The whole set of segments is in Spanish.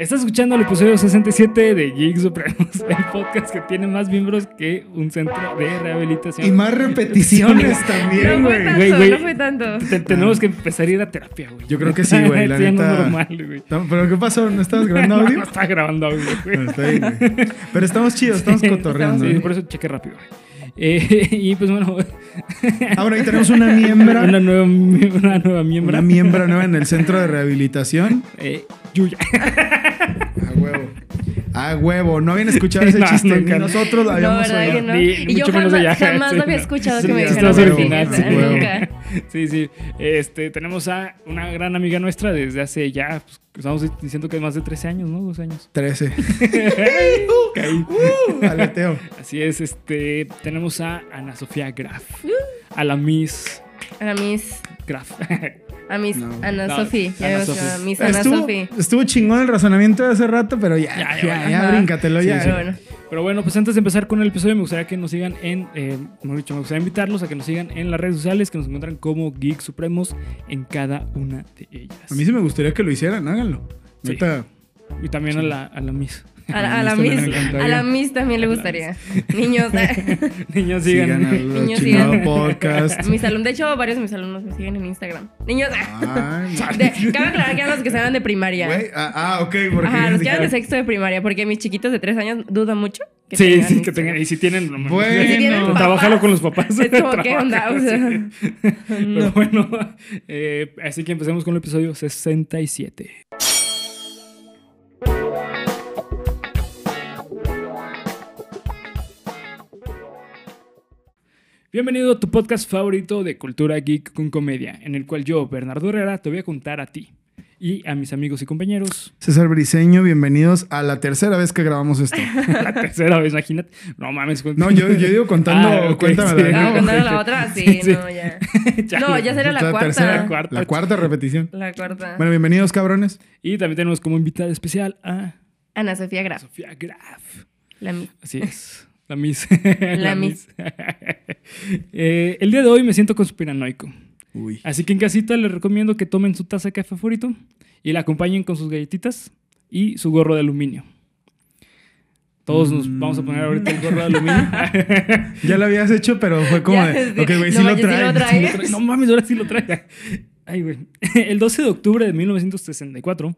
Estás escuchando el episodio 67 de Geek Supremos, el podcast que tiene más miembros que un centro de rehabilitación. Y más repeticiones también, No güey. fue tanto, no fue tanto. Te- tenemos que empezar a ir a terapia, güey. Yo creo que sí, güey, la Sí, no neta. normal, güey. No, ¿Pero qué pasó? ¿No estabas grabando No, audio? no está grabando audio, güey. No, está bien, güey. Pero estamos chidos, estamos cotorreando. Sí, por eso cheque rápido, güey. Eh, y pues bueno, Ah, bueno, ahí tenemos una miembra. una nueva, una nueva miembro. Una miembra nueva en el centro de rehabilitación. Eh, Yuya. A huevo. A huevo. No habían escuchado ese No, chiste. nunca. Ni nosotros lo No, habíamos ¿verdad que oído. no? Ni- y yo jamás, ella, jamás sí, lo había no. escuchado Sí, que me así, original, sí, nunca. Sí, sí. Este, tenemos a una gran amiga nuestra desde hace ya, pues, estamos diciendo que más de 13 años, ¿no? Dos años. 13. Caí. Uh, aleteo. Así es, este, tenemos a Ana Sofía Graf. A la Miss A mis, Graf. A mis No. Ana No, Sofi. Ya Ana mis Ana Estuvo, Sofi. estuvo chingón el razonamiento de hace rato, pero ya, Ya, ya, ya, ya, bríncatelo, Sí, ya. Pero bueno, Pero bueno, pues antes de empezar con el episodio, me gustaría que nos sigan en, eh, mejor dicho, me gustaría invitarlos a que nos sigan en las redes sociales, que nos encuentran como Geek Supremos en cada una de ellas. A mí sí me gustaría que lo hicieran, háganlo. Sí. Neta, Y también a la, a la Miss. A la, a la A la Miss a la Miss también le gustaría. Niños, Niños, sigan Niños, sigan. podcast. mis alumnos, de hecho, varios de mis alumnos me siguen en Instagram. Niños, Ay, de, cabe aclarar que eran los que se van de primaria. ah, ah, ok, porque Ajá, los que eran de sexto de primaria, porque mis chiquitos de tres años dudan mucho. que Sí, tengan sí, que tengan. Y si tienen. Bueno. Y si tienen papás. Trabájalo con los papás. Es como, ¿qué onda? O sea. Pero bueno, eh, así que empecemos con el episodio 67. Bienvenido a tu podcast favorito de cultura geek con comedia, en el cual yo, Bernardo Herrera, te voy a contar a ti y a mis amigos y compañeros César Briseño, bienvenidos a la tercera vez que grabamos esto. la tercera vez, imagínate. No mames. No, yo, yo digo contando, Ah, ok, cuéntame sí. la Ah, contar nuevo. la otra, sí, Sí, sí. no, ya. No, ya será la, cuarta. tercera, Cuarta. la cuarta repetición. La cuarta. Bueno, bienvenidos, cabrones. Y también tenemos como invitada especial a Ana Sofía Graf. Sofía Graf. La Miss. Así es. La Miss. La Miss. Eh, el día de hoy me siento conspiranoico. Uy. Así que en casita les recomiendo que tomen su taza de café favorito y la acompañen con sus galletitas y su gorro de aluminio. Todos nos vamos a poner ahorita el gorro de aluminio. Ya lo habías hecho, pero fue como Ya, de, sí. ok, güey, No sí lo manches, sí trae. lo trae. sí lo trae. No mames, ahora sí lo trae. Ay, güey. El 12 de octubre de 1964,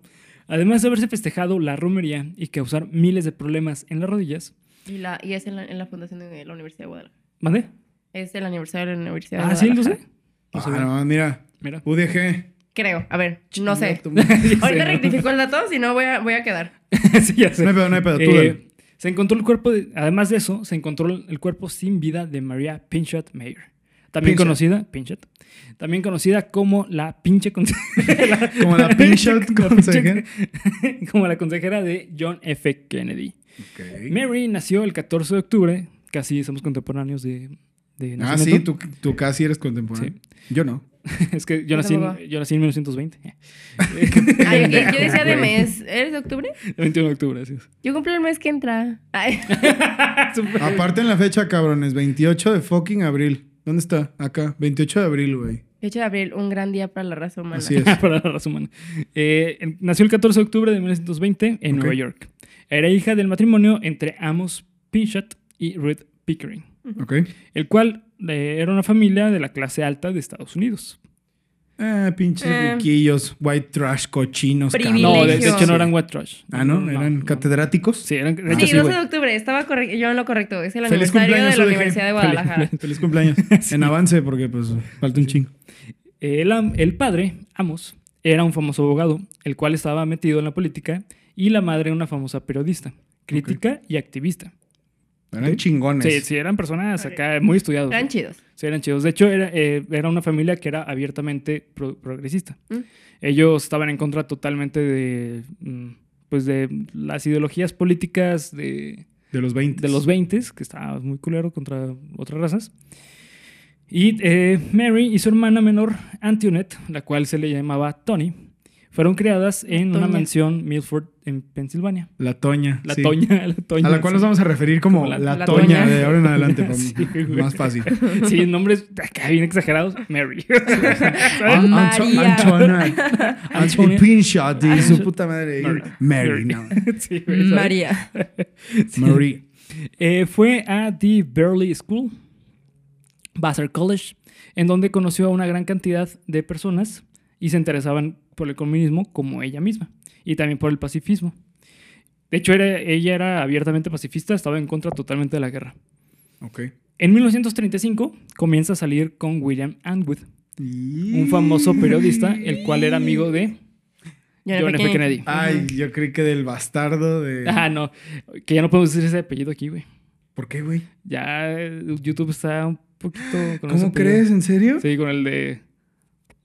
además de haberse festejado la romería y causar miles de problemas en las rodillas, Y, la, y es en la, en la fundación de la Universidad de Guadalajara. ¿mandé? Es el aniversario de la Universidad de Ah, sí, el 12. Guadalajara. No Ah, no, mira, Mira. UDG. Creo. A ver, no sé. Chinga tu madre. Sí, Ahorita ¿no? rectifico el dato, si no voy a, voy a quedar. sí, ya sé. No hay pedo, no hay pedo, tú Eh, dale. se encontró el cuerpo, de- además de eso, se encontró el cuerpo sin vida de María Pinchot Mayer. También Pinchot. conocida, Pinchot, también conocida como la pinche consejera. Como la Pinchot consejera. como la consejera de John F. Kennedy. Ok. Mary nació el 14 de octubre, casi somos contemporáneos de, de Ah, sí, tú, tú casi eres contemporáneo. Yo no. es que yo Yo nací, en, yo nací en 1920. Ay, ok, Yo decía de mes. ¿Eres de octubre? El 21 de octubre, así es. Yo cumplo el mes que entra. Ay. Aparte en la fecha, cabrones, 28 de fucking abril. ¿Dónde está? Acá, 28 de abril, güey. 8 de abril, un gran día para la raza humana. Así es. para la raza humana. Eh, nació el 14 de octubre de 1920 en Ok. Nueva York. Era hija del matrimonio entre Amos Pinchot y Ruth Pickering, ¿Ok? el cual eh, era una familia de la clase alta de Estados Unidos. Ah, pinches Eh. riquillos, white trash, cochinos. No, de, de hecho no eran white trash. Ah, ¿no? ¿Eran no. catedráticos? Sí, eran. De Sí, hecho, sí, 12 güey. de octubre, estaba correcto, yo en lo correcto, es el Feliz aniversario de la UDG. Universidad de Guadalajara. Feliz cumpleaños. En avance, porque pues falta un chingo. El padre, Amos, era un famoso abogado, el cual estaba metido en la política, y la madre una famosa periodista, crítica y activista. Eran chingones. Sí, sí, eran personas acá muy estudiados. Eran chidos. Sí, eran chidos. De hecho, era, eh, era una familia que era abiertamente pro- progresista. Mm. Ellos estaban en contra totalmente de, mm, pues de las ideologías políticas de, De los 20. de los 20, que estaba muy culero contra otras razas. Y eh, Mary y su hermana menor, Antoinette, la cual se le llamaba Tony, fueron creadas en una mansión Milford en Pensilvania. La Toña. La sí. Toña, la Toña. A la cual sí. nos vamos a referir como, Como la- la, la Toña, Toña. de ahora en adelante. Sí, más fácil. Sí, nombres acá bien exagerados. Mary. Antoinette. Antonia. Antonia. Pinshot. Y su puta madre. Mary, no. Sí, güey, ¿sabes? María. Sí. Marie. Eh, fue a The Burley School, Vassar College, en donde conoció a una gran cantidad de personas y se interesaban por el comunismo como ella misma y también por el pacifismo. De hecho, era- ella era abiertamente pacifista, estaba en contra totalmente de la guerra. Ok. En 1935 comienza a salir con William Andwood, un famoso periodista, el cual era amigo de John F. Kennedy. Ay, yo creí que del bastardo de. Ah, no, que ya no podemos decir ese apellido aquí, güey. ¿Por qué, güey? Ya YouTube está un poquito... con ¿Cómo crees? ¿En serio? Sí, con el de.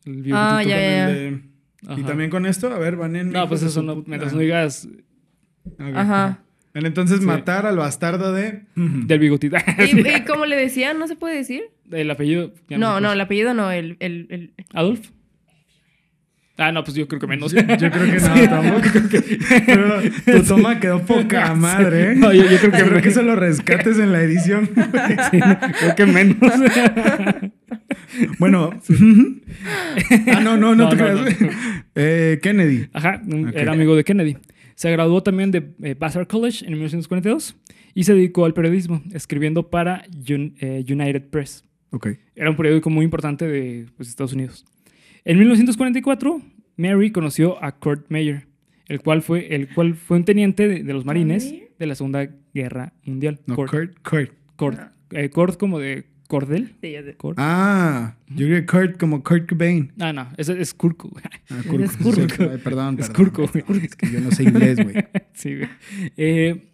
El Ah, ya, ya. Y también con esto, a ver, van en. No, pues eso no. Mientras no digas Ok. Ajá. Entonces Sí. matar al bastardo de. del bigotito. ¿Y, y cómo le decían? ¿No se puede decir? el apellido. No, no, el apellido no, el... el, el... ¿Adolf? Ah, no, pues yo creo que menos. Yo creo que no, tampoco. Pero tu toma quedó poca madre, ¿eh? No, yo- yo creo que- eso lo rescates en la edición. Sí, creo que menos. Bueno. ah, no, no, no, No, te creas. Eh, Kennedy. Ajá, era amigo de Kennedy. Se graduó también de eh, Vassar College en 1942 y se dedicó al periodismo, escribiendo para Un- eh, United Press. Ok. Era un periódico muy importante de pues, Estados Unidos. En 1944, Mary conoció a Kurt Meyer, el cual fue, el cual fue un teniente de, de los marines de la Segunda Guerra Mundial. No, Kurt, Kurt. Kurt. Kurt, eh, Kurt como de cordel. Sí, ya sé. Kurt. Ah, yo creo que Kurt como Kurt Cobain. Ah, no, ese es Kurko. Ah, Es Kurt. Sí, ay, perdón, Es perdón. Kurko. Es que yo no sé inglés, güey. Sí, güey. Eh,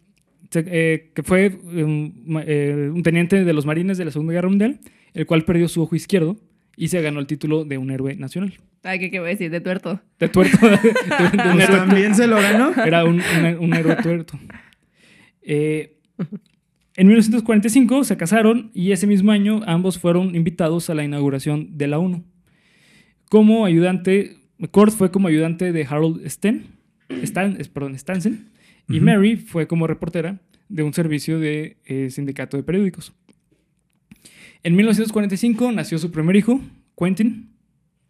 eh, que fue um, eh, un teniente de los marines de la Segunda Guerra Mundial, el cual perdió su ojo izquierdo y se ganó el título de un héroe nacional. Ay, ¿qué, qué voy a decir? De tuerto. De tuerto. de- de- de un Pues héroe también se lo ganó. Era un, un- un héroe tuerto. Eh, en 1945 se casaron y ese mismo año ambos fueron invitados a la inauguración de la ONU. Como ayudante, Kurt fue como ayudante de Harold Sten, Stan, perdón, Stansen, y. Mary fue como reportera de un servicio de eh, sindicato de periódicos. En 1945 nació su primer hijo, Quentin.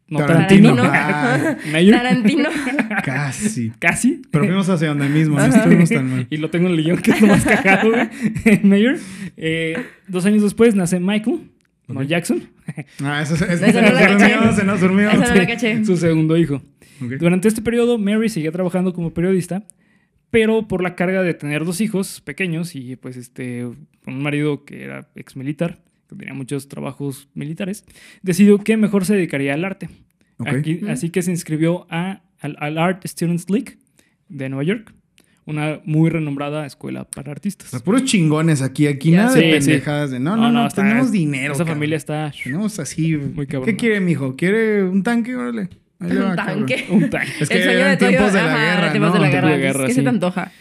No, Tarantino. Tarantino. Ah, Mayer. Tarantino. casi. Casi. Pero fuimos hacia donde mismo, no estuvimos tan mal. Y lo tengo en el guion, que es lo más cagado, güey. Mayer. Eh, dos años después nace Michael, no. Jackson, Ah, eso, eso, no la caché. durmió, se nos durmió. No la caché. su segundo hijo. Durante este periodo, Mary seguía trabajando como periodista, pero por la carga de tener dos hijos pequeños y pues este, un marido que era ex militar, que tenía muchos trabajos militares, decidió que mejor se dedicaría al arte. Ok. Aquí- así que se inscribió a, al, al Art Students League de Nueva York, una muy renombrada escuela para artistas. sea, puros chingones aquí, aquí Ya nada sé. de Sí, sí. pendejadas de no, no, no, está- tenemos dinero. Esa cabrón. familia está Tenemos así. Muy cabrón. ¿Qué quiere, mijo? ¿Quiere un tanque? Órale. Un cabrón. tanque. un tanque. Es que el sueño eran de todo. tiempos de la ajá, guerra, tiempos ¿no? de la guerra. de guerra, ¿Qué sí. se te antoja?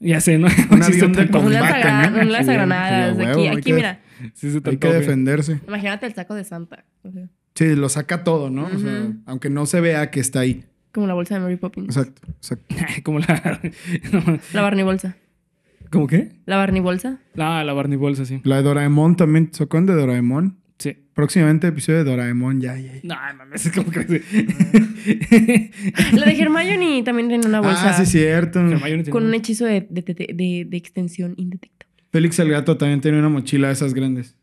Ya sé, ¿no? Un Sí avión de combate, ¿no? un lanzagranadas. Sí, aquí, aquí, mira. Sí se te Hay que defenderse. Imagínate el saco de Santa. O sea, Sí, lo saca todo, ¿no? O sea, aunque no se vea que está ahí. como la bolsa de Mary Poppins. Exacto, exacto. Como la... no, La Barney bolsa. ¿Cómo qué? La Barney bolsa. Ah, la Barney Bolsa, sí. La de Doraemon también. ¿Se acuerdan de Doraemon? Sí. Próximamente episodio de Doraemon, ya, ya. ya. No, mames, es como que... La de Hermione también tiene una bolsa. Ah, sí, cierto. Hermione tiene Con un hechizo de, de, de, de- de extensión indetectable. Félix el gato también tiene una mochila de esas grandes.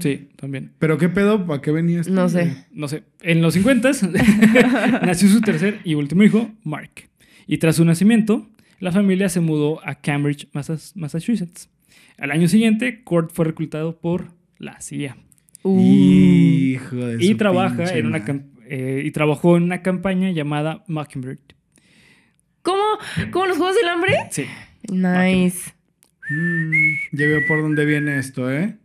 Sí, también. ¿Pero qué pedo? ¿Para qué venía esto? No sé. No sé. En los 50 nació su tercer y último hijo, Mark. Y tras su nacimiento, la familia se mudó a Cambridge, Massachusetts. Al año siguiente, Kurt fue reclutado por la CIA. Uh. Hijo de y su trabaja en una eh, y trabajó en una campaña llamada Mockingbird. ¿Cómo? ¿Cómo los Juegos del Hambre? Sí. Nice. Mm, ya veo por dónde viene esto, ¿eh?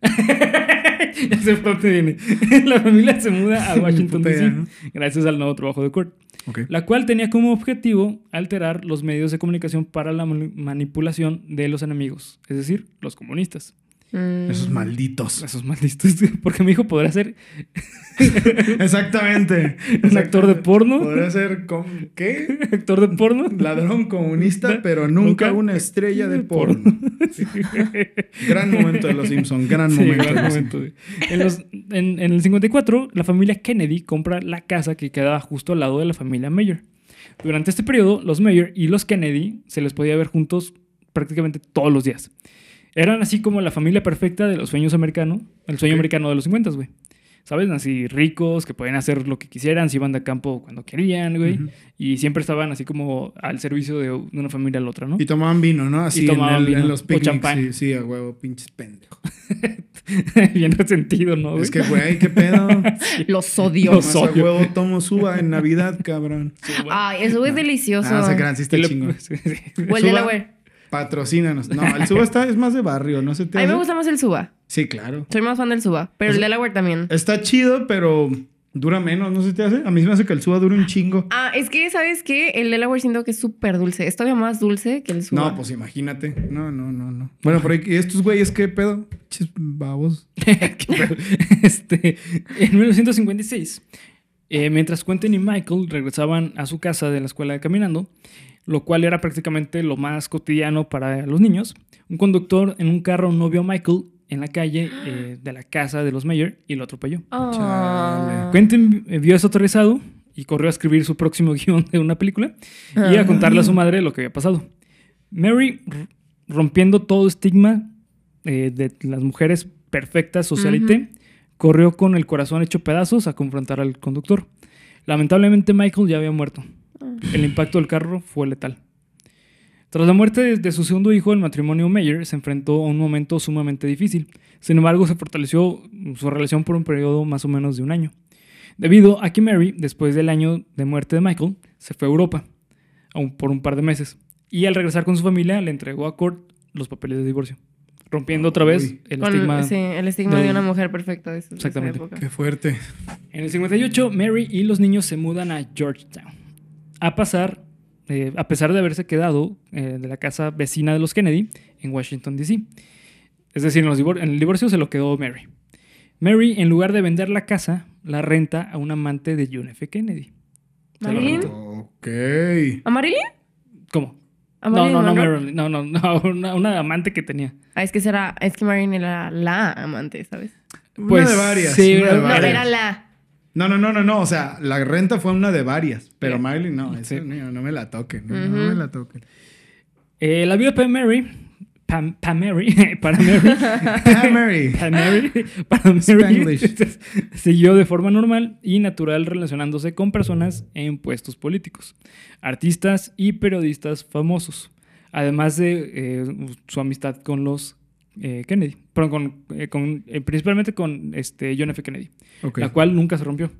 ya sé por dónde viene. La familia se muda a Washington, D.C. ¿no? gracias al nuevo trabajo de Kurt, Ok. la cual tenía como objetivo alterar los medios de comunicación para la mani- manipulación de los enemigos, es decir, los comunistas. Mm. Esos malditos. Esos malditos. Porque mi hijo podrá ser Exactamente. un actor de porno. Podría ser, com- ¿qué? actor de porno. Ladrón comunista, pero nunca Nunca. una estrella de porno. Gran momento de los Simpsons, gran Sí, momento. de gran los momento, sí. En, los- en- en el 54, la familia Kennedy compra la casa que quedaba justo al lado de la familia Mayer. Durante este periodo, los Mayer y los Kennedy se les podía ver juntos prácticamente todos los días. Eran así como la familia perfecta de los sueños americanos, el sueño americano de los 50, güey. ¿Sabes? Así ricos, que podían hacer lo que quisieran, se iban de campo cuando querían, güey. Y siempre estaban así como al servicio de una familia a la otra, ¿no? Y tomaban vino, ¿no? Así Y tomaban en, el- vino. en los O picnics. champán. Sí, sí, a huevo, pinches pendejos. Bien resentido, ¿no? güey? Es que, güey, qué pedo. Los odio. Los Más a odio. huevo tomo suba en Navidad, cabrón. Ay, eso es delicioso. Ah, se crean, sí está Y lo- chingón. sí, sí. O el Suba. Delaware. Patrocínanos. No, el suba está, es más de barrio, ¿no se te A mí me gusta más el suba. Sí, claro. Soy más fan del suba. Pero O el Delaware también. Está chido, pero dura menos, ¿no se te hace? A mí se me hace que el suba dura un chingo. Ah, es que, ¿sabes qué? El Delaware siento que es súper dulce. Es todavía más dulce que el suba. No, pues imagínate. No, no, no, no. Bueno, pero ¿y estos güeyes qué pedo? Chis babos. Qué pedo. este, en 1956, eh, mientras Quentin y Michael regresaban a su casa de la escuela caminando, lo cual era prácticamente lo más cotidiano para los niños, un conductor en un carro no vio a Michael en la calle eh, de la casa de los Mayer y lo atropelló. Ah. Quentin eh, vio eso aterrizado y corrió a escribir su próximo guion de una película y a contarle a su madre lo que había pasado. Mary, rompiendo todo estigma eh, de las mujeres perfectas socialité, corrió con el corazón hecho pedazos a confrontar al conductor. Lamentablemente Michael ya había muerto. El impacto del carro fue letal. Tras la muerte de, su segundo hijo, el matrimonio Mayer se enfrentó a un momento sumamente difícil. Sin embargo, se fortaleció su relación por un periodo más o menos de un año. Debido a que Mary, después del año de muerte de Michael, se fue a Europa aún por un par de meses. Y al regresar con su familia, le entregó a Kurt los papeles de divorcio, rompiendo otra vez Uy. el Con- estigma. sí, el estigma de una mujer perfecta. de esa- de esa Exactamente. época. Qué fuerte. En el 58, Mary y los niños se mudan a Georgetown. A pasar, eh, a pesar de haberse quedado eh, de la casa vecina de los Kennedy en Washington, D.C. Es decir, en, los divor- en el divorcio se lo quedó Mary. Mary, en lugar de vender la casa, la renta a un amante de John F. Kennedy. ¿Marilyn? Ok. ¿A Marilyn? ¿Cómo? ¿A No, Marilyn no, no? Marilyn, no, no, no, una, una amante que tenía. Ah, es que será, es que Marilyn era la amante, ¿sabes? Pues, una de varias. sí, una de era- No, varias. era la. No, no, no, no, no. O sea, la renta fue una de varias. Pero Sí. Miley, no, eso Sí. no, no me la toquen. No, me la toquen. Eh, la vida para Mary, Pam, Pam Mary, para Mary, Ah, Mary. para Mary, para Mary siguió de forma normal y natural relacionándose con personas en puestos políticos, artistas y periodistas famosos, además de eh, su amistad con los eh, Kennedy, perdón, con, eh, con, eh, principalmente con este, John F. Kennedy, Ok. la cual nunca se rompió.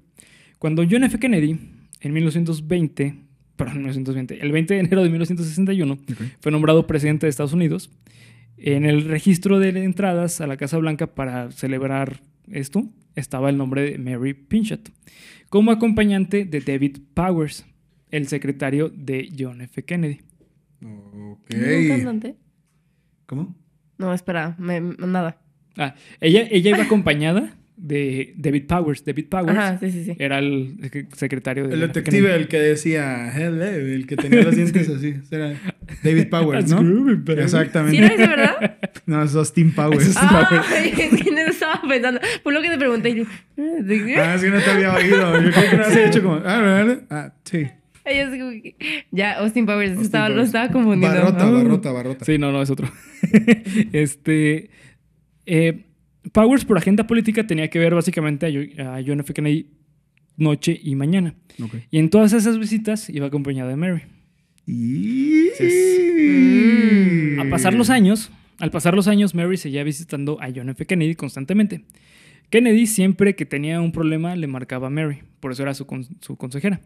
Cuando John F. Kennedy, en 1920, perdón, 1920, el 20 de enero de 1961, Ok. fue nombrado presidente de Estados Unidos. En el registro de entradas a la Casa Blanca para celebrar esto estaba el nombre de Mary Pinchot, como acompañante de David Powers, el secretario de John F. Kennedy. Ok. ¿No era un cantante? ¿Cómo? No, espera, me- nada. Ah, ella, ella iba acompañada de David Powers. David Powers Ajá, sí, sí, sí. era el secretario de El detective, el que decía hello, el que tenía los dientes así. Era David Powers, That's ¿no? groovy. Exactamente. ¿Sí era ese, verdad? No, es Austin Powers. Eso Ah, es que no estaba pensando. Fue lo que te pregunté. yo, "Ah, ¿de qué?". Ah, es que no te había oído. Yo creo que no has hecho como. Ah, ¿verdad? Ah, sí. Ella así como que- Ya, Austin Powers, Austin estaba, lo Powers. estaba confundiendo. Barrota, barrota, barrota. Sí, no, no, es otro. este. eh, Powers, por agenda política, tenía que ver básicamente a, Jo- a John F. Kennedy noche y mañana. Y en todas esas visitas iba acompañada de Mary. Y... Mm. A pasar los años, al pasar los años, Mary seguía visitando a John F. Kennedy constantemente. Kennedy siempre que tenía un problema le marcaba a Mary, por eso era su, con- su consejera.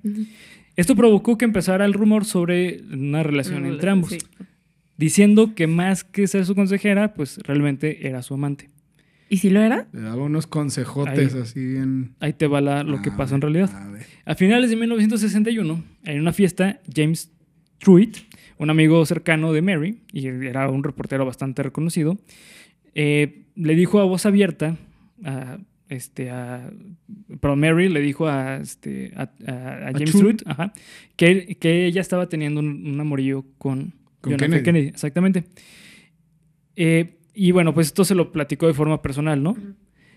Esto provocó que empezara el rumor sobre una relación entre ambos, Sí. diciendo que más que ser su consejera, pues realmente era su amante. ¿Y si lo era? Le daba unos consejotes Ahí. así bien. Ahí te va la- lo que A pasó en ver, realidad. A ver. A finales de 1961, en una fiesta, James Truitt, un amigo cercano de Mary, y era un reportero bastante reconocido, eh, le dijo a voz abierta a este a pero Mary le dijo a este a, a- a James ajá, que, que ella estaba teniendo un, un amorío con, Con John F. Kennedy. exactamente Eh, y bueno pues esto se lo platicó de forma personal no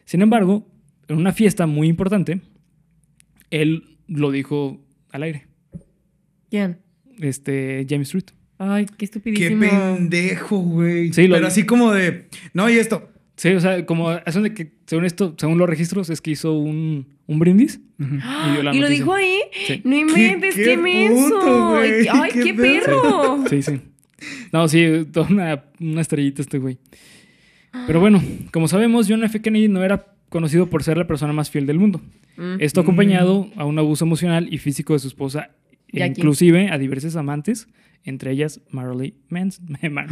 sin embargo en una fiesta muy importante él lo dijo al aire ¿Quién? este James Truitt Ay, qué Qué estupidísimo. pendejo, güey. Sí, Pero así como de. No, y esto. Sí o sea como hacen de que según esto según los registros es que hizo un, un brindis y dio la ¿Y lo dijo ahí? Sí. No inventes, qué qué, menso. Ay, qué qué, pedo. perro. Sí, sí. No, sí, toda una, una estrellita este güey. Pero bueno, como sabemos, John F. Kennedy no era conocido por ser la persona más fiel del mundo. Mm. Esto acompañado a un abuso emocional y físico de su esposa, e inclusive a diversas amantes, entre ellas Marilyn Manson. Mar-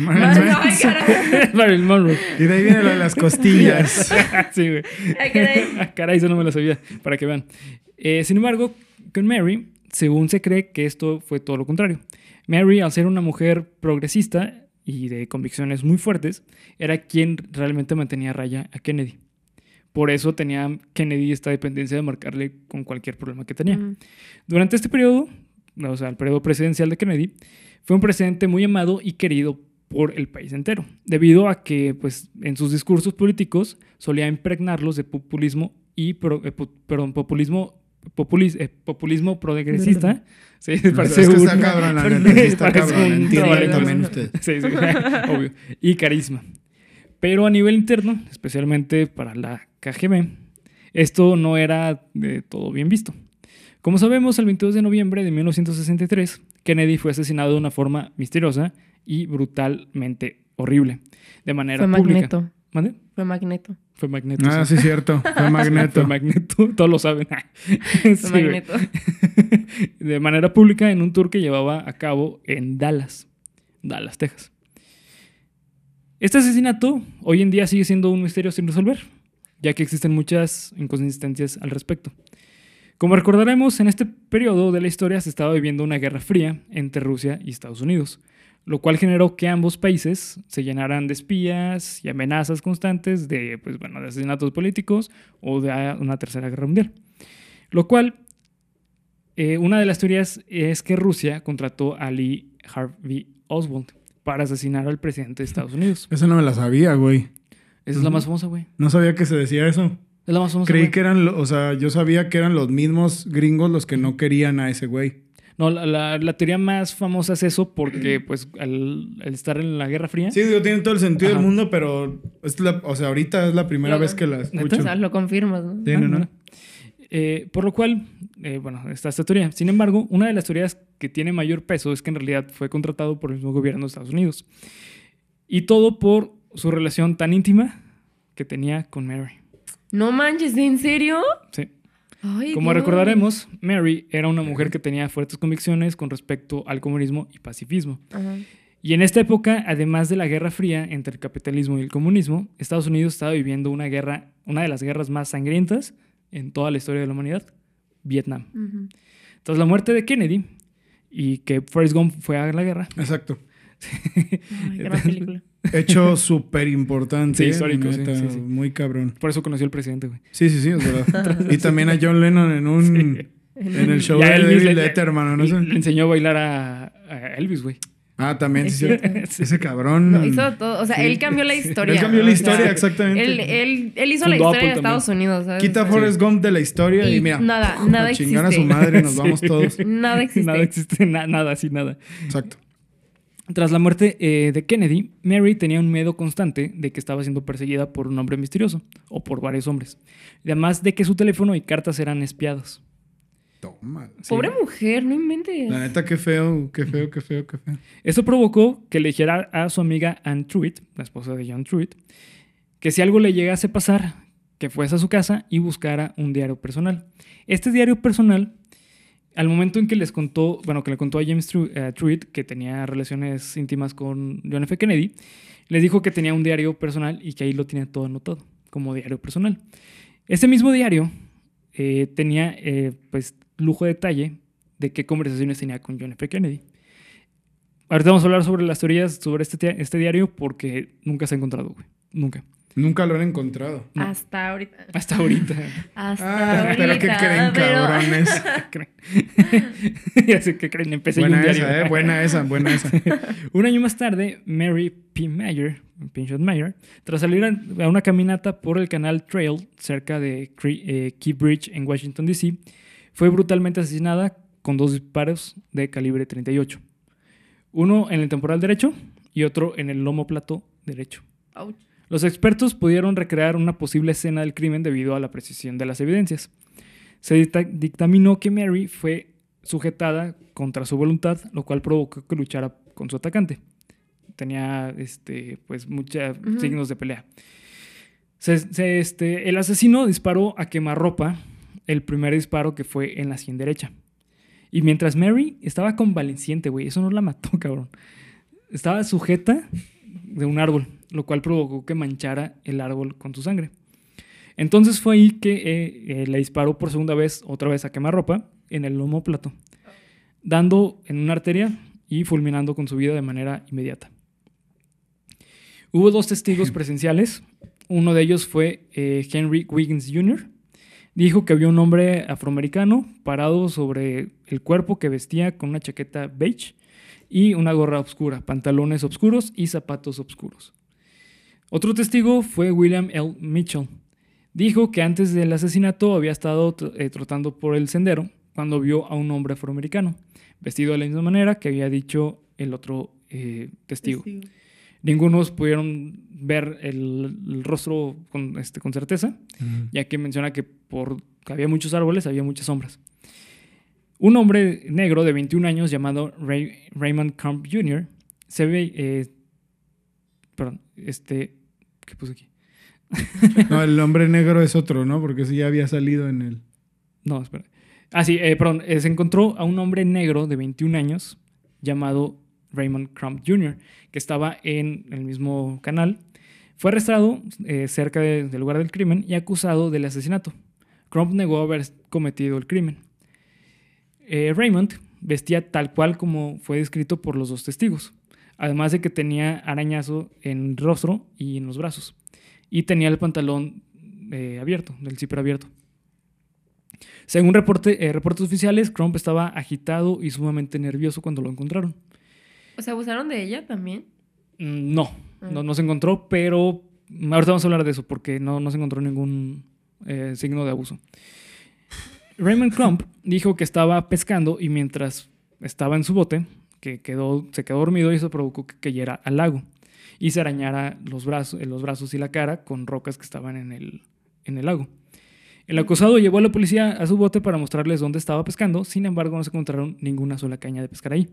caray. Marilyn Monroe. Y de ahí viene lo de las costillas. sí, güey. Caray. Ah, Caray, eso no me lo sabía, para que vean. Eh, sin embargo, con Mary, según se cree que esto fue todo lo contrario. Mary, al ser una mujer progresista y de convicciones muy fuertes, era quien realmente mantenía a raya a Kennedy. Por eso tenía Kennedy esta dependencia de marcarle con cualquier problema que tenía. Mm. Durante este periodo, o sea, el periodo presidencial de Kennedy, fue un presidente muy amado y querido por el país entero, debido a que pues, en sus discursos políticos solía impregnarlos de populismo y pro- eh, pu- perdón, populismo populis- eh, populismo progresista. Sí, Es parece que está un- cabrón, la neta, sí está parece cabrón. un Entiendo trabalengua. también usted. Sí, sí, obvio. Y carisma. Pero a nivel interno, especialmente para la KGB, esto no era de todo bien visto. Como sabemos, el 22 de noviembre de 1963, Kennedy fue asesinado de una forma misteriosa y brutalmente horrible, de manera Fue pública. Magneto. ¿Mande? Fue Magneto. Fue Magneto. Ah, sí. sí, cierto. Fue Fue Magneto. Magneto, todos lo saben. Sí, Fue. Magneto. de manera pública en un tour que llevaba a cabo en Dallas, Dallas, Texas. Este asesinato hoy en día sigue siendo un misterio sin resolver, ya que existen muchas inconsistencias al respecto. Como recordaremos, en este periodo de la historia se estaba viviendo una guerra fría entre Rusia y Estados Unidos, lo cual generó que ambos países se llenaran de espías y amenazas constantes de, pues, bueno, de asesinatos políticos o de una tercera guerra mundial. Lo cual, eh, una de las teorías es que Rusia contrató a Lee Harvey Oswald para asesinar al presidente de Estados Unidos. Eso no me la sabía, güey. Esa es la Ujú. más famosa, güey. No sabía que se decía eso. Es la más famosa. Creí que eran, lo- o sea, yo sabía que eran los mismos gringos los que no querían a ese güey. No, la, la- la teoría más famosa es eso porque, pues, al, al estar en la Guerra Fría... Sí, digo, tiene todo el sentido Ajá. del mundo, pero es la, o sea, ahorita es la primera vez que la escucho. O sea, lo confirmas, ¿no? Sí, Ah, no. Eh, por lo cual, eh, bueno, está esta teoría. Sin embargo, una de las teorías que tiene mayor peso es que en realidad fue contratado por el mismo gobierno de Estados Unidos. Y todo por su relación tan íntima que tenía con Mary. No manches, ¿en serio? Sí. Ay, Como Dios. recordaremos, Mary era una mujer que tenía fuertes convicciones con respecto al comunismo y pacifismo. Ajá. Y en esta época, además de la Guerra Fría entre el capitalismo y el comunismo, Estados Unidos estaba viviendo una guerra, una de las guerras más sangrientas en toda la historia de la humanidad, Vietnam. Ujú. Tras la muerte de Kennedy y que Forrest Gump fue a la guerra, Exacto. Ay, gran película. Hecho súper importante. Sí, histórico, sí, sí, sí. Muy cabrón. por eso conoció al presidente, güey. Sí, sí, sí, es verdad. y también a John Lennon en un... Sí. En el show Y de Elvis David le- Letterman, ¿no? Le, enseñó a bailar a, a Elvis, güey. Ah, también, sí, sí. cierto. Sí. Ese cabrón. No, hizo todo. O sea, Sí. él cambió la historia. Él cambió la o sea, historia, exactamente. Él, él, él hizo Fundó la historia Apple de Estados Unidos, ¿sabes? Quita a Forrest Gump de la historia y, Y mira. nada, nada a chingar a existe. su madre, nos Sí. vamos todos. Nada existe. Nada existe, na- nada, así nada. Exacto. Tras la muerte eh, de Kennedy, Mary tenía un miedo constante de que estaba siendo perseguida por un hombre misterioso o por varios hombres. Además de que su teléfono y cartas eran espiados. Toma. Sí. Pobre mujer, no inventes. La neta, qué feo, qué feo, qué feo, qué feo. Esto provocó que le dijera a su amiga Anne Truitt, la esposa de John Truitt, que si algo le llegase a pasar, que fuese a su casa y buscara un diario personal. Este diario personal, al momento en que les contó, bueno, que le contó a James eh, Truitt que tenía relaciones íntimas con John F. Kennedy, les dijo que tenía un diario personal y que ahí lo tenía todo anotado como diario personal. Este mismo diario eh, tenía, eh, pues, lujo de detalle de qué conversaciones tenía con John F. Kennedy. Ahorita vamos a hablar sobre las teorías sobre este, este diario porque nunca se ha encontrado, güey. Nunca. Nunca lo han encontrado. No. Hasta ahorita. Hasta ahorita. Hasta Ah, pero ¿qué ahorita, creen, pero- cabrones? ya sé que creen, empecé un Buena diario. esa, ¿eh? Buena esa, buena esa. Un año más tarde, Mary P. Mayer, Pinchot Mayer, tras salir a una caminata por el canal Trail cerca de eh, Key Bridge en Washington, D.C., fue brutalmente asesinada con dos disparos de calibre 38. Uno en el temporal derecho y otro en el lomo plato derecho. Ouch. Los expertos pudieron recrear una posible escena del crimen debido a la precisión de las evidencias. Se dicta- dictaminó que Mary fue sujetada contra su voluntad, lo cual provocó que luchara con su atacante. Tenía este, pues, muchos signos de pelea. Se- se, este, el asesino disparó a quemarropa el primer disparo que fue en la sien derecha. Y mientras Mary estaba convaleciente, güey, eso no la mató, cabrón. Estaba sujeta de un árbol, lo cual provocó que manchara el árbol con su sangre. Entonces fue ahí que eh, eh, le disparó por segunda vez, otra vez a quemarropa, en el omóplato, dando en una arteria y fulminando con su vida de manera inmediata. Hubo dos testigos presenciales. Uno de ellos fue eh, Henry Wiggins Jr. Dijo que había un hombre afroamericano parado sobre el cuerpo que vestía con una chaqueta beige y una gorra oscura, pantalones oscuros y zapatos oscuros. Otro testigo fue William L. Mitchell. Dijo que antes del asesinato había estado eh, trotando por el sendero cuando vio a un hombre afroamericano, vestido de la misma manera que había dicho el otro eh, testigo. Ningunos pudieron ver el, el rostro con, este, con certeza, ya que menciona que por que había muchos árboles, había muchas sombras. Un hombre negro de 21 años llamado Ray- Raymond Crump Jr. se ve, eh, perdón, este, ¿qué puse aquí? No, el hombre negro es otro, ¿no? Porque ese ya había salido en el. No, espera. Ah, sí, eh, perdón. eh, se encontró a un hombre negro de 21 años llamado Raymond Crump Jr., que estaba en el mismo canal. Fue arrestado eh, cerca de- del lugar del crimen y acusado del asesinato. Crump negó haber cometido el crimen. Raymond vestía tal cual como fue descrito por los dos testigos, además de que tenía arañazo en el rostro y en los brazos, y tenía el pantalón eh, abierto, del zipper abierto. Según reporte- eh, reportes oficiales, Crump estaba agitado y sumamente nervioso cuando lo encontraron. O sea, abusaron de ella también. Mm, No, Ah. no, no se encontró, pero ahorita vamos a hablar de eso porque no, no se encontró ningún eh, signo de abuso. Raymond Crump dijo que estaba pescando y mientras estaba en su bote, que quedó, se quedó dormido y eso provocó que cayera al lago y se arañara los brazos, eh, los brazos y la cara con rocas que estaban en el, en el lago. El acusado llevó a la policía a su bote para mostrarles dónde estaba pescando, sin embargo no se encontraron ninguna sola caña de pescar ahí.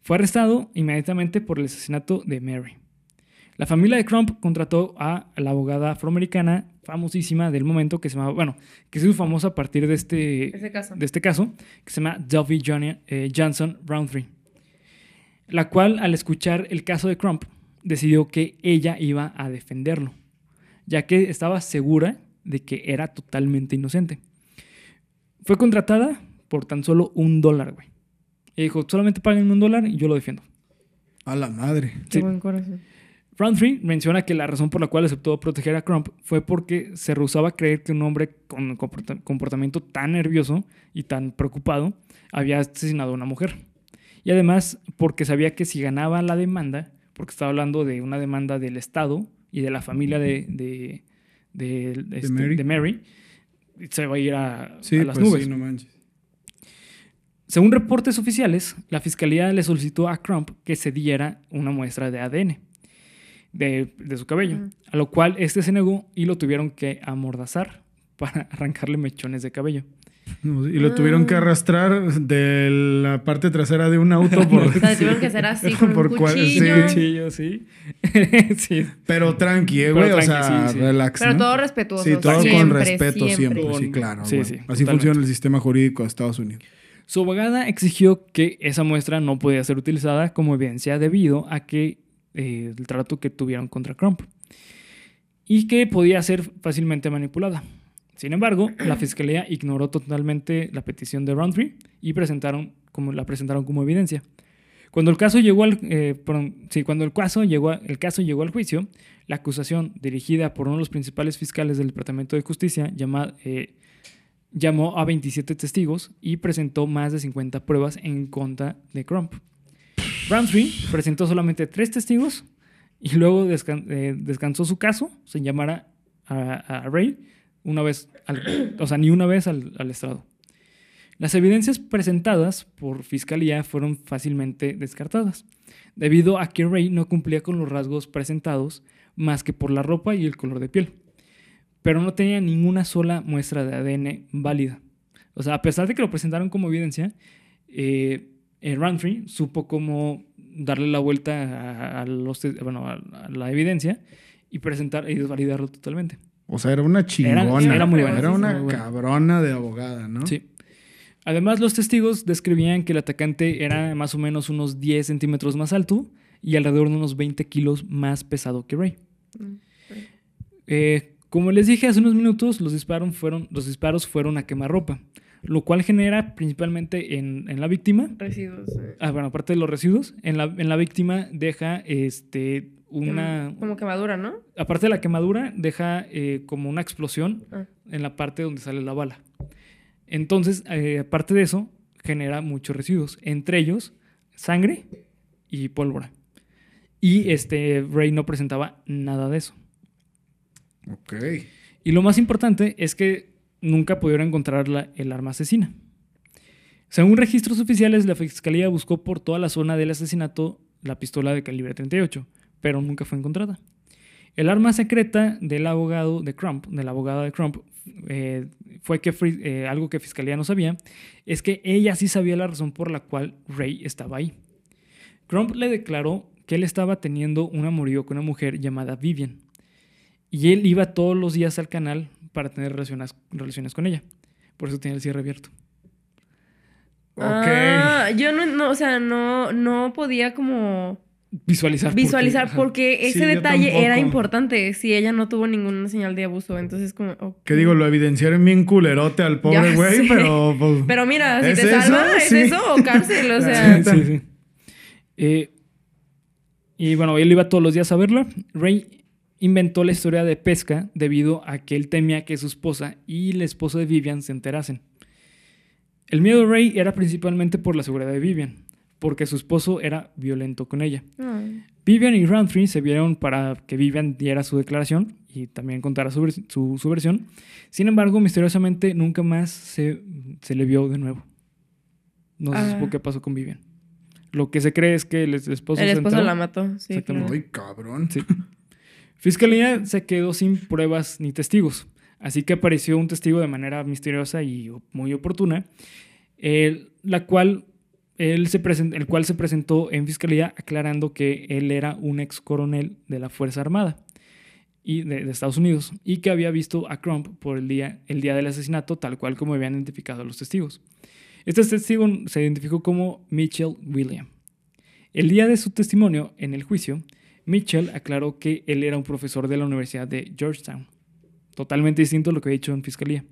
Fue arrestado inmediatamente por el asesinato de Mary. La familia de Crump contrató a la abogada afroamericana famosísima del momento que se llamaba, bueno, que se hizo famosa a partir de este, Ese caso. de este caso, que se llama Delphi Johnny- eh, Johnson Roundtree, la cual al escuchar el caso de Crump decidió que ella iba a defenderlo, ya que estaba segura de que era totalmente inocente. Fue contratada por tan solo un dólar, güey. Y dijo, solamente paguen un dólar y yo lo defiendo. A la madre. Qué Sí. buen corazón. Roundtree menciona que la razón por la cual aceptó proteger a Crump fue porque se rehusaba a creer que un hombre con comporta- comportamiento tan nervioso y tan preocupado había asesinado a una mujer. Y además porque sabía que si ganaba la demanda, porque estaba hablando de una demanda del Estado y de la familia de, de, de- este, Mary. de Mary, se va a ir a, Sí, a las pues nubes. sí, no manches. Según reportes oficiales, la fiscalía le solicitó a Crump que se diera una muestra de ADN de, de su cabello, a lo cual este se negó y lo tuvieron que amordazar para arrancarle mechones de cabello. Y lo tuvieron que Ah. arrastrar de la parte trasera de un auto por... O sea, tuvieron que hacer así con Por un cual- sí, cuchillo. Sí. sí. Pero tranqui, eh, Pero güey. O tranqui, sea, sí, sí. relax. Pero ¿no? todo respetuoso. Sí, todo con respeto siempre. Con- Sí, claro. sí, güey. sí, Así totalmente. funciona el sistema jurídico de Estados Unidos. Su abogada exigió que esa muestra no podía ser utilizada como evidencia debido a que eh, el trato que tuvieron contra Crump y que podía ser fácilmente manipulada. Sin embargo, la fiscalía ignoró totalmente la petición de Roundtree y presentaron como, la presentaron como evidencia. Cuando el caso llegó al, eh, sí, cuando el caso llegó, el caso llegó al juicio, La acusación, dirigida por uno de los principales fiscales del Departamento de Justicia, llama- eh, llamó a 27 testigos y presentó más de 50 pruebas en contra de Crump. Roundtree presentó solamente tres testigos y luego eh, descansó su caso sin llamar a- a Ray una vez, al- o sea, ni una vez al, al estrado. Las evidencias presentadas por fiscalía fueron fácilmente descartadas, debido a que Ray no cumplía con los rasgos presentados más que por la ropa y el color de piel, pero no tenía ninguna sola muestra de ADN válida. O sea, a pesar de que lo presentaron como evidencia, eh, supo cómo darle la vuelta a, los la evidencia y presentar y desvalidarlo totalmente. O sea, era una chingona. era muy buena, Era una muy buena. cabrona de abogada, ¿no? Sí. Además, los testigos describían que el atacante era más o menos unos 10 centímetros más alto y alrededor de unos 20 kilos más pesado que Ray. Eh, como les dije hace unos minutos, los disparos fueron, los disparos fueron a quemarropa, lo cual genera principalmente en, en la víctima, Residuos. eh, ah, bueno, aparte de los residuos, en la, en la víctima deja este, una, Como quemadura, ¿no? aparte de la quemadura, deja eh, como una explosión Ah. en la parte donde sale la bala. Entonces, eh, aparte de eso, genera muchos residuos, entre ellos sangre y pólvora. Y este Ray no presentaba nada de eso. Ok. Y lo más importante es que nunca pudieron encontrar la- el arma asesina. Según registros oficiales, la fiscalía buscó por toda la zona del asesinato la pistola de calibre 38, pero nunca fue encontrada. El arma secreta del abogado de Crump, de la abogada de Crump, eh, fue que eh, algo que fiscalía no sabía, es que ella sí sabía la razón por la cual Ray estaba ahí. Crump le declaró que él estaba teniendo un amorío con una mujer llamada Vivian. Y él iba todos los días al canal para tener relaciones, relaciones con ella. Por eso tenía el cierre abierto. Ok. Ah, yo no, no, o sea, no, no podía como Visualizar. por qué, visualizar porque ese Sí, detalle era importante si ella no tuvo ninguna señal de abuso. Entonces, como. ok. Que digo, lo evidenciaron bien culerote al pobre güey, pero. pues, Pero mira, si ¿Es te eso? salva, es Sí. eso o cárcel, o sea. Sí, sí, sí. Eh, y bueno, él iba todos los días a verla. Ray inventó la historia de pesca debido a que él temía que su esposa y el esposo de Vivian se enterasen. El miedo de Ray era principalmente por la seguridad de Vivian, porque su esposo era violento con ella. Ay. Vivian y Roundtree se vieron para que Vivian diera su declaración y también contara su, su- su versión. Sin embargo, misteriosamente nunca más se, se le vio de nuevo. No se Ah. supo qué pasó con Vivian. Lo que se cree es que el es- esposo El esposo la mató. Sí, Exactamente. Ay, cabrón. Sí. Fiscalía se quedó sin pruebas ni testigos, así que apareció un testigo de manera misteriosa y muy oportuna, el, la cual, él se el cual se presentó en fiscalía aclarando que él era un ex coronel de la Fuerza Armada y de, Estados Unidos y que había visto a Crump por el día, el día del asesinato tal cual como habían identificado los testigos. Este testigo se identificó como Mitchell William. El día de su testimonio en el juicio, Mitchell aclaró que él era un profesor de la Universidad de Georgetown, totalmente distinto a lo que ha dicho en fiscalía,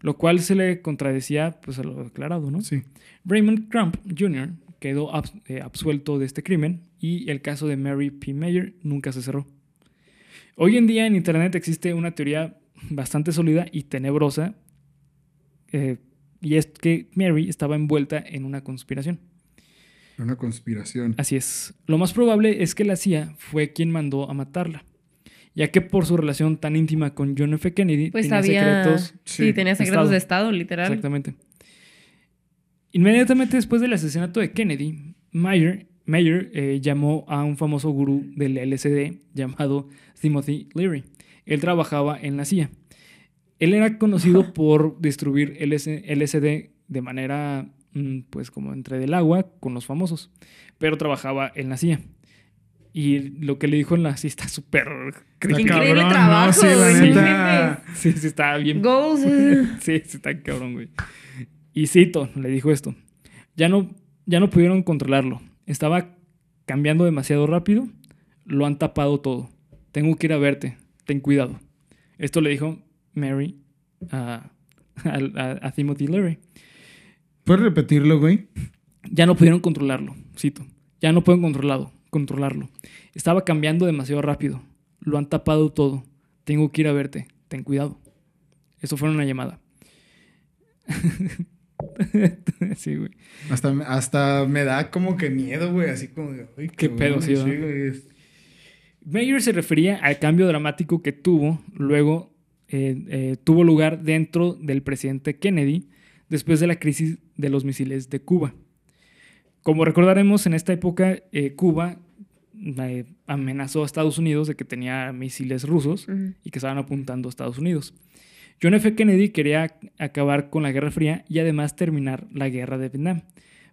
lo cual se le contradecía pues, a lo declarado, ¿no? Sí. Raymond Crump Jr. quedó abs- eh, absuelto de este crimen y el caso de Mary P. Mayer nunca se cerró. Hoy en día en Internet existe una teoría bastante sólida y tenebrosa, eh, y es que Mary estaba envuelta en una conspiración. Una conspiración. Así es. Lo más probable es que la CIA fue quien mandó a matarla, ya que por su relación tan íntima con John F. Kennedy Pues tenía había. secretos. Sí, Sí, tenía secretos de Estado, literal. Exactamente. Inmediatamente después del asesinato de Kennedy, Mayer, Mayer, eh, llamó a un famoso gurú del LSD llamado Timothy Leary. Él trabajaba en la CIA. Él era conocido por distribuir LS LSD de manera, mm, pues como entre del agua con los famosos, pero trabajaba en la CIA. Y lo que le dijo en la CIA está súper increíble cabrón, ¿no? trabajo, Sí, la güey. neta. Sí, sí, está bien Goals. eh. Sí, sí, está cabrón, güey. Y cito, le dijo esto. Ya no, ya no pudieron controlarlo. Estaba cambiando demasiado rápido. Lo han tapado todo. Tengo que ir a verte. Ten cuidado. Esto le dijo Mary a, a, a- a Timothy Leary. ¿Puedes repetirlo, güey? Ya no pudieron controlarlo. Cito. Ya no pueden controlarlo. Controlarlo. Estaba cambiando demasiado rápido. lo han tapado todo. Tengo que ir a verte. Ten cuidado. Eso fue una llamada. sí, güey. Hasta, hasta me da como que miedo, güey. Así como de, "Ay, Qué pedo, sí, Mayer se refería al cambio dramático que tuvo luego eh, eh, tuvo lugar dentro del presidente Kennedy después de la crisis de los misiles de Cuba. Como recordaremos, en esta época eh, Cuba eh, amenazó a Estados Unidos de que tenía misiles rusos y que estaban apuntando a Estados Unidos. John F. Kennedy quería acabar con la Guerra Fría y además terminar la Guerra de Vietnam,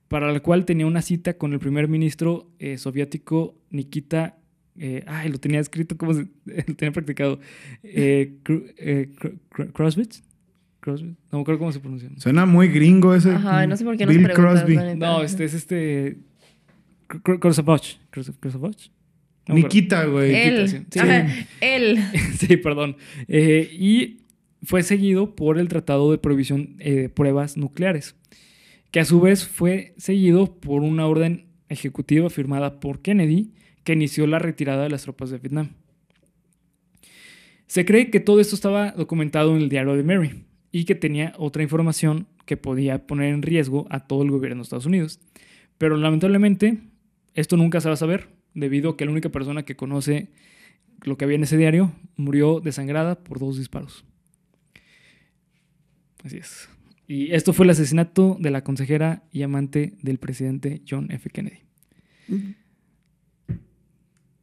para la cual tenía una cita con el primer ministro eh, soviético Nikita. Eh, ay, lo tenía escrito como se, lo tenía practicado. Eh, Kru- No me acuerdo cómo se pronuncia. Suena muy gringo ese. Ajá, no sé por qué no Bill se preguntas, Crosby. No, este es este. Kr- Kr- Krosovich. Krosov- Krosovich. No. Nikita, güey. Él. sí. Sí. Ajá, él. sí, perdón. Eh, y fue seguido por el Tratado de Prohibición eh, de Pruebas Nucleares, que a su vez fue seguido por una orden ejecutiva firmada por Kennedy que inició la retirada de las tropas de Vietnam. Se cree que todo esto estaba documentado en el diario de Mary y que tenía otra información que podía poner en riesgo a todo el gobierno de Estados Unidos. Pero lamentablemente esto nunca se va a saber debido a que la única persona que conoce lo que había en ese diario murió desangrada por dos disparos. Así es. Y esto fue el asesinato de la consejera y amante del presidente John F. Kennedy.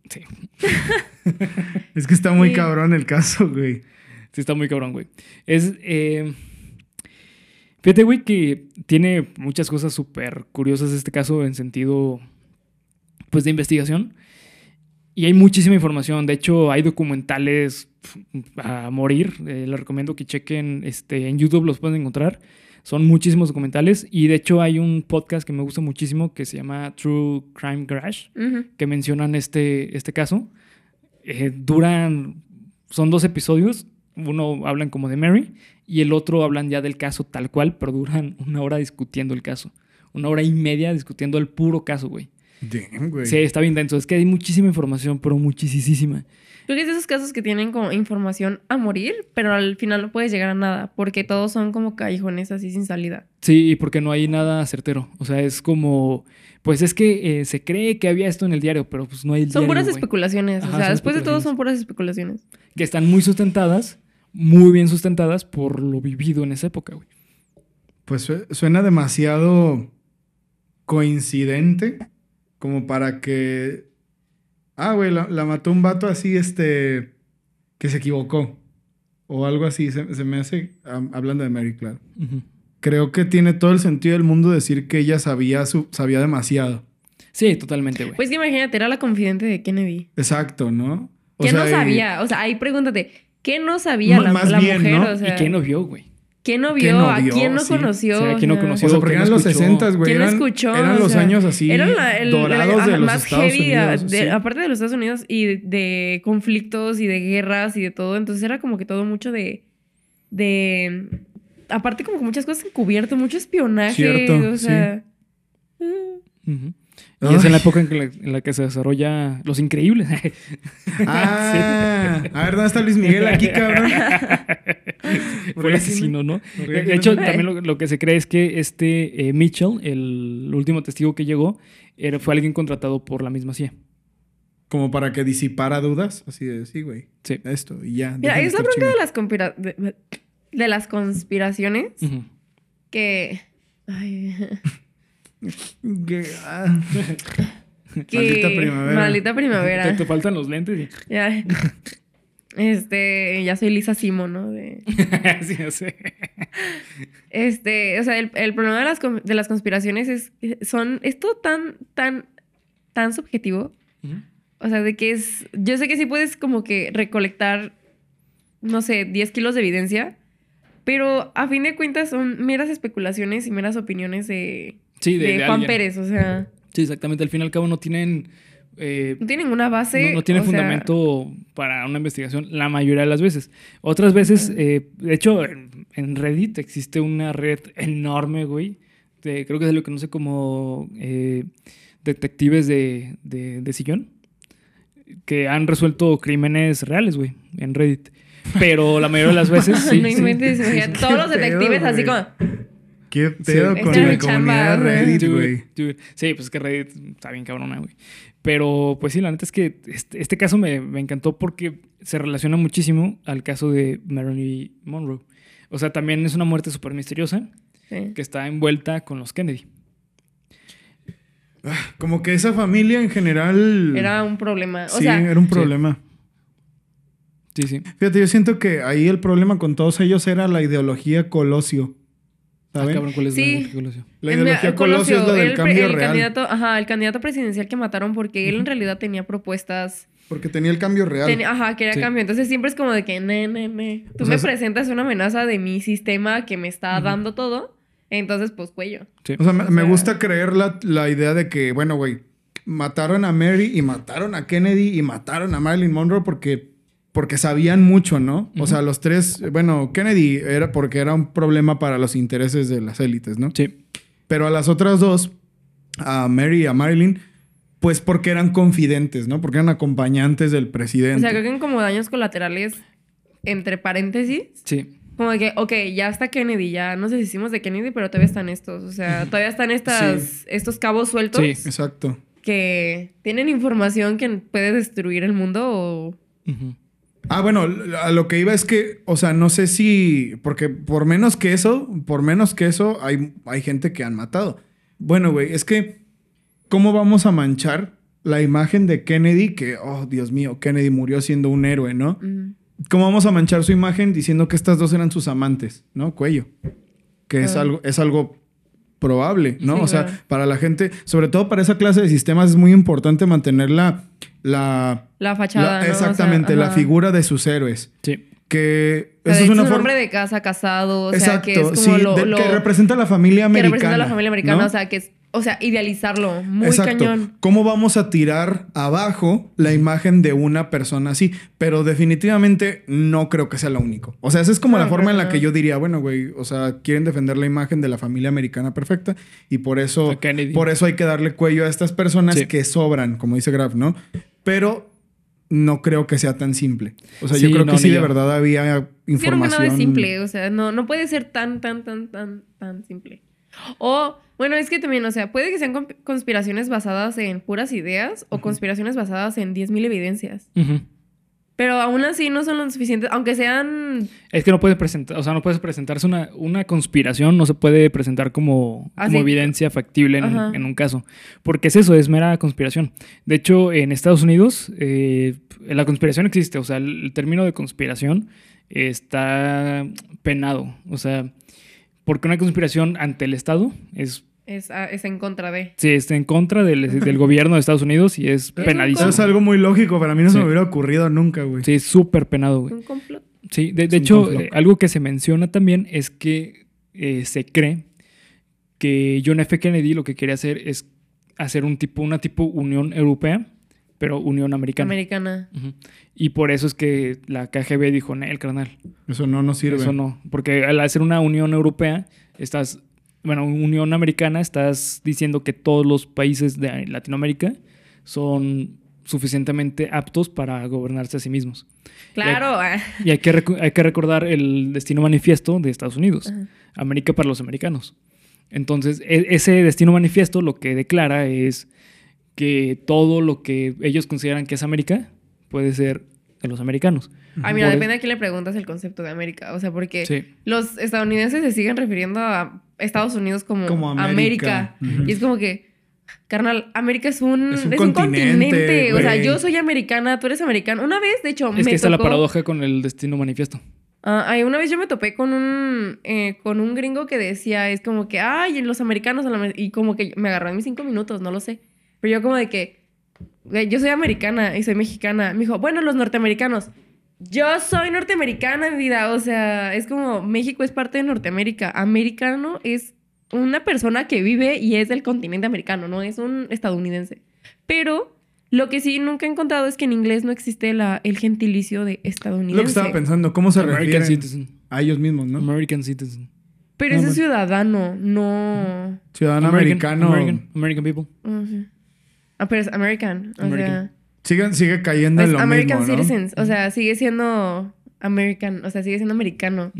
Sí, Es que está muy Sí. cabrón el caso, güey. Sí está muy cabrón, güey. Es... eh, Fíjate, güey, que tiene muchas cosas súper curiosas este caso en sentido, pues, de investigación. Y hay muchísima información. De hecho, hay documentales a morir. Eh, les recomiendo que chequen este, en YouTube, los pueden encontrar. Son muchísimos documentales. Y de hecho, hay un podcast que me gusta muchísimo que se llama True Crime Garage Ujú. que mencionan este, este caso. Eh, duran, son dos episodios, uno hablan como de Mary y el otro hablan ya del caso tal cual, pero duran una hora discutiendo el caso. Una hora y media discutiendo el puro caso, güey. Damn, güey. Sí, está bien denso. Es que hay muchísima información, pero muchísima. Creo que es de esos casos que tienen como información a morir, pero al final no puedes llegar a nada, porque todos son como callejones así sin salida. Sí, y porque no hay nada certero. O sea, es como, pues es que eh, se cree que había esto en el diario, pero pues no hay el Son diario, puras güey. especulaciones. Ajá, o sea, después de todo son puras especulaciones. Que están muy sustentadas, muy bien sustentadas por lo vivido en esa época, güey. Pues su- suena demasiado coincidente como para que... Ah, güey, la, la mató un vato así, este... que se equivocó. O algo así, se, se me hace... hablando de Mary, claro. Creo que tiene todo el sentido del mundo decir que ella sabía, su, sabía demasiado. Sí, totalmente, güey. Pues que imagínate, era la confidente de Kennedy. Exacto, ¿no? O ¿Qué sea, no y- sabía? O sea, ahí pregúntate, ¿qué no sabía M- la, más la bien, mujer? ¿no? O sea, ¿Y quién no vio, güey? ¿quién no ¿Quién vio? no ¿A vio? quién no Sí. conoció? O sea, ¿quién no conoció? O sea, que porque eran los escuchó. 60, güey. ¿Quién Eran, escuchó? eran O los sea, años así Era la, el- dorados la- de los más Estados heavy, a- Unidos. de- sí. aparte de los Estados Unidos y de, de conflictos y de guerras y de todo. Entonces era como que todo mucho de. de aparte, como que muchas cosas encubierto, mucho espionaje. Cierto, o sea. Y es en la época en, que la, en la que se desarrolla Los Increíbles. Ah, a ver, ¿dónde está Luis Miguel aquí, cabrón? Fue el asesino, ¿no? ¿Por qué De hecho, también lo, lo que se cree es que este eh, Mitchell, el último testigo que llegó, era, fue alguien contratado por la misma CIA. Como para que disipara dudas. Así de, sí, güey. Sí. Esto, y ya. Mira, es la bronca de las, conspira- de, de las conspiraciones que. ay, Que, ah, Maldita primavera. Maldita primavera. Te, te faltan los lentes. y- Ya. Este, ya soy Lisa Simo, ¿no? De, sí, ya sé. este, o sea, el, el problema de las, de las conspiraciones es, son, es todo tan, tan, tan subjetivo. O sea, de que es, yo sé que sí puedes como que recolectar, no sé, 10 kilos de evidencia, pero a fin de cuentas son meras especulaciones y meras opiniones de, Sí, de, de de Juan alguien. Pérez, o sea, Sí, exactamente. Al fin y al cabo no tienen... eh, no tiene ninguna base. no, no tiene o sea, fundamento para una investigación la mayoría de las veces. Otras veces, eh, de hecho, en, en Reddit existe una red enorme, güey. de- creo que es lo que no sé como eh, detectives de, de, de sillón. que han resuelto crímenes reales, güey, en Reddit. Pero la mayoría de las veces sí. no sí. inventes, todos los ¿Qué pedo, detectives así güey? como... ¿Qué pedo con la comunidad. Reddit, güey? Sí, pues es que Reddit está bien cabrona, güey. Pero pues sí, la neta es que este, este caso me, me encantó porque se relaciona muchísimo al caso de Marilyn Monroe. O sea, también es una muerte súper misteriosa Sí. que está envuelta con los Kennedy. Como que esa familia en general... Era un problema. O sí, sea, era un problema. Sí, sí. Fíjate, yo siento que ahí el problema con todos ellos era la ideología Colosio. Ah, ¿cuál es la Sí. ideología Colosio? La el- ideología el Colosio es la del el, cambio el real. Candidato, ajá, el candidato presidencial que mataron porque él en realidad tenía propuestas. Porque tenía el cambio real. ajá, quería Sí. cambio. Entonces siempre es como de que, ne, ne, ne. Tú O sea, me se- presentas una amenaza de mi sistema que me está dando todo. Entonces, pues cuello. Sí. O sea, me, O me gusta creer la, la idea de que, bueno, güey, mataron a Mary y mataron a Kennedy y mataron a Marilyn Monroe porque, porque sabían mucho, ¿no? O sea, los tres, bueno, Kennedy era porque era un problema para los intereses de las élites, ¿no? Sí. Pero a las otras dos, a Mary y a Marilyn, pues porque eran confidentes, ¿no? Porque eran acompañantes del presidente. O sea, creo que como daños colaterales, entre paréntesis, Sí. como de que, ok, ya está Kennedy, ya nos deshicimos de Kennedy, pero todavía están estos. O sea, todavía están estas, estos cabos sueltos Sí. Exacto. que tienen información que puede destruir el mundo o. Ujú. Ah, bueno, a lo que iba es que, o sea, no sé si, porque por menos que eso, por menos que eso, hay, hay gente que han matado. Bueno, güey, es que, ¿cómo vamos a manchar la imagen de Kennedy? Que, oh, Dios mío, Kennedy murió siendo un héroe, ¿no? ¿Cómo vamos a manchar su imagen diciendo que estas dos eran sus amantes, ¿no? Cuello. Que es Ah. algo, es algo probable, ¿no? Sí, o sea, claro. para la gente, sobre todo para esa clase de sistemas, es muy importante mantener la, la, La fachada. la- ¿no? O sea, exactamente, la figura de sus héroes. Sí. Que eso es una un forma. hombre de casa casado, o sea, que es como sí, lo, de- lo- que representa a la familia que americana. representa a la familia americana, ¿no? o sea, que es, o sea, idealizarlo, muy Exacto. cañón. ¿Cómo vamos a tirar abajo la imagen de una persona así? Pero definitivamente no creo que sea lo único. O sea, esa es como No, la forma no, en la que yo diría, bueno, güey, o sea, quieren defender la imagen de la familia americana perfecta y por eso, por eso hay que darle cuello a estas personas Sí. que sobran, como dice Graf, ¿no? Pero no creo que sea tan simple. O sea, yo creo no, que sí de verdad había Sí, creo que información. nada es simple, o sea, no, no puede ser tan, tan, tan, tan, tan simple. O, bueno, es que también, o sea, puede que sean conspiraciones basadas en puras ideas o conspiraciones basadas en 10.000 evidencias. Pero aún así no son lo suficientes, aunque sean Es que no puede presentar, o sea, no puede presentarse una, una conspiración, no se puede presentar como, como evidencia factible en, un- en un caso. Porque es eso, es mera conspiración. De hecho, en Estados Unidos, eh, la conspiración existe, o sea, el, el término de conspiración está penado. O sea, porque una conspiración ante el Estado es, es, ah, es en contra de. sí, está en contra del, del gobierno de Estados Unidos y es penadísimo. Eso es algo muy lógico. Para mí no se me hubiera ocurrido nunca, güey. Sí, es súper penado, güey. Un complot. Sí, de, hecho, eh, algo que se menciona también es que eh, se cree que John F. Kennedy lo que quería hacer es hacer un tipo, una tipo Unión Europea, pero Unión Americana. Americana. Y por eso es que la KGB dijo, el carnal, Eso no nos sirve. eso no. Porque al hacer una Unión Europea, estás, bueno, Unión Americana, estás diciendo que todos los países de Latinoamérica son suficientemente aptos para gobernarse a sí mismos. Claro. ah. Y hay que, hay que recordar el destino manifiesto de Estados Unidos. Ajá. América para los americanos. Entonces, e- ese destino manifiesto lo que declara es que todo lo que ellos consideran que es América puede ser de los americanos. Ay, mira, Por- depende a quién le preguntas el concepto de América. O sea, porque Sí. los estadounidenses se siguen refiriendo a Estados Unidos como, Como América. América. Ujú. Y es como que, carnal, América es un, Es es un un continente, continente. O sea, yo soy americana, tú eres americano. Una vez, de hecho, Es me que está la tocó- paradoja con el destino manifiesto. Ah, ay, una vez yo me topé con un, eh, con un gringo que decía, es como que, ay, los americanos, a la amer-", y como que me agarró en mis cinco minutos, no lo sé. Pero yo como de que, yo soy americana y soy mexicana. Me dijo, bueno, los norteamericanos. Yo soy norteamericana, mi vida. O sea, es como México es parte de Norteamérica. Americano es una persona que vive y es del continente americano, no es un estadounidense. Pero lo que sí nunca he encontrado es que en inglés no existe la, el gentilicio de estadounidense. Lo que estaba pensando, ¿cómo se American refieren citizen. a ellos mismos, no? American citizen. Pero Ah, ese bueno. ciudadano, no. Ciudadano American- americano. American, American people. sé. Ah, pero es American. O American. sea, Sigue, sigue cayendo en lo American mismo, ¿no? citizens. O sea, sigue siendo American. O sea, sigue siendo americano.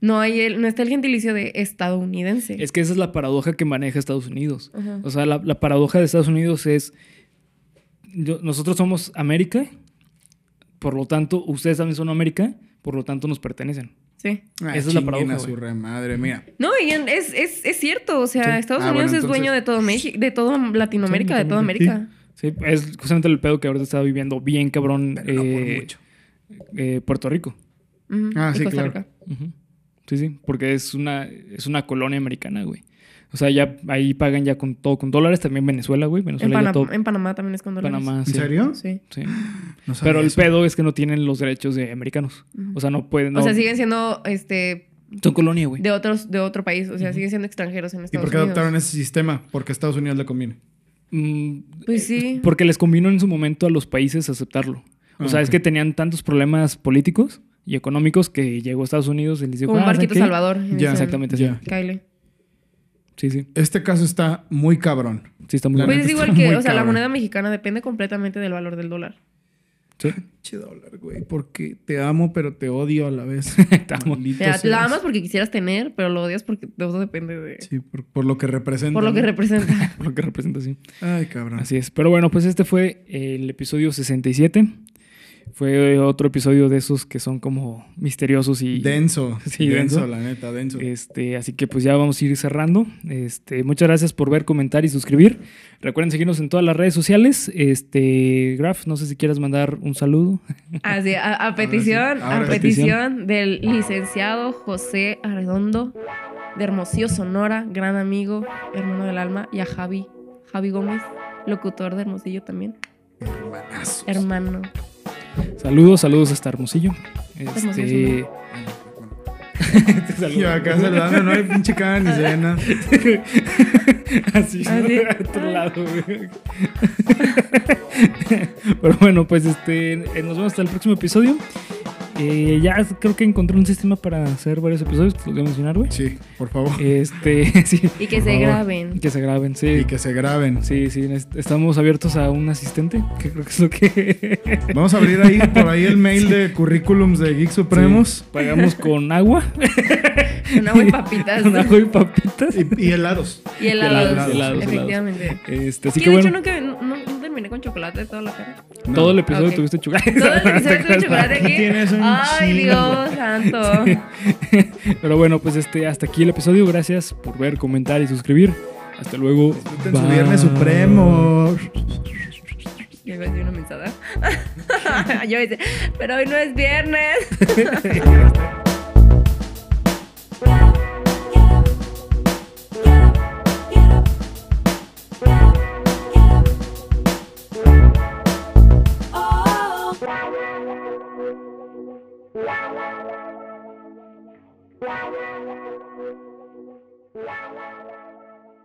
No hay el, no está el gentilicio de estadounidense. Es que esa es la paradoja que maneja Estados Unidos. Ajá. O sea, la, la paradoja de Estados Unidos es, yo- nosotros somos América, por lo tanto, ustedes también son América, por lo tanto nos pertenecen. Sí. Ah, Esa es la paradoja, su re madre, mira. No, y en- es, es, es cierto. O sea, Sí. Estados Ah, Unidos bueno, es dueño de todo México, de todo Latinoamérica, Sí, de toda. América. Sí, es justamente el pedo que ahorita está viviendo bien cabrón Pero no por eh, mucho. eh, Puerto Rico. Ah, y sí, claro. Sí, sí, porque es una, es una colonia americana, güey. O sea, ya ahí pagan ya con todo, con dólares. También Venezuela, güey. En, Venezuela Pana- todo. en Panamá también es con dólares. Panamá, ¿En sí. serio? Sí. Sí. No Pero el eso. pedo es que no tienen los derechos de americanos. O sea, no pueden. O sea, no- siguen siendo este Son colonia, güey. de otros de otro país, o sea, siguen siendo extranjeros en ¿Y Estados por qué Unidos. adoptaron ese sistema? Porque a Estados Unidos le conviene. Mm, Pues sí. Porque les convino en su momento a los países aceptarlo. O Ah, sea, es que tenían tantos problemas políticos y económicos que llegó a Estados Unidos y les dijo. Como un "Ah, ¿saben barquito qué?". Salvador. Ya, ese- Exactamente, sí. Ya. Kyle. Sí, sí. Este caso está muy cabrón. Sí, está muy Pues bueno. es neta igual que, o sea, la cabrón. moneda mexicana depende completamente del valor del dólar. Sí. Che dólar, güey. Porque te amo, pero te odio a la vez. Te amo. Maldito Mira, la amas porque quisieras tener, pero lo odias porque todo depende de... Sí, por, por lo que representa. por lo que representa. Por lo que representa, sí. Ay, cabrón. Así es. Pero bueno, pues este fue el episodio 67. Fue otro episodio de esos que son como misteriosos y... Denso. Sí, denso, denso. la neta, denso. Este, así que pues ya vamos a ir cerrando. Este, muchas gracias por ver, comentar y suscribir. Recuerden seguirnos en todas las redes sociales. Este, Graf, no sé si quieras mandar un saludo. Así, a, a petición, a petición del licenciado José Arredondo de Hermosillo, Sonora, gran amigo, hermano del alma, y a Javi, Javi Gómez, locutor de Hermosillo también, Hermanazos. hermano. Saludos, saludos hasta Hermosillo. Este, Hermosillo, te saludo. Yo acá saludando, no hay pinche cara ni cena. Así, Ah, sí. a otro lado, güey. Pero bueno, pues este, nos vemos hasta el próximo episodio. Eh, ya creo que encontré un sistema para hacer varios episodios, te lo voy a mencionar, güey. Sí, por favor. Este, sí. Y que Por se favor. graben. Que se graben, sí. Y que se graben. Sí, sí, est- estamos abiertos a un asistente, que creo que es lo que Vamos a abrir ahí por ahí el mail de currículums de Geek Supremos. Sí, pagamos con agua, Con agua y papitas. con agua y papitas. Y, y helados. Y helados. helados, helados, efectivamente. Este, así Sí, que de bueno, hecho no, que, no, no terminé con chocolate toda la cara. No. todo el episodio Ok. tuviste chugar. Todo el episodio tuve chocolate aquí. Tienes un Ay. Dios santo. Pero bueno, pues este, hasta aquí el episodio. Gracias por ver, comentar y suscribir. Hasta luego. Disfruten su Viernes Supremo. Yo iba a decir una mensada. Yo decir, pero hoy no es viernes. Wow, wow, wow.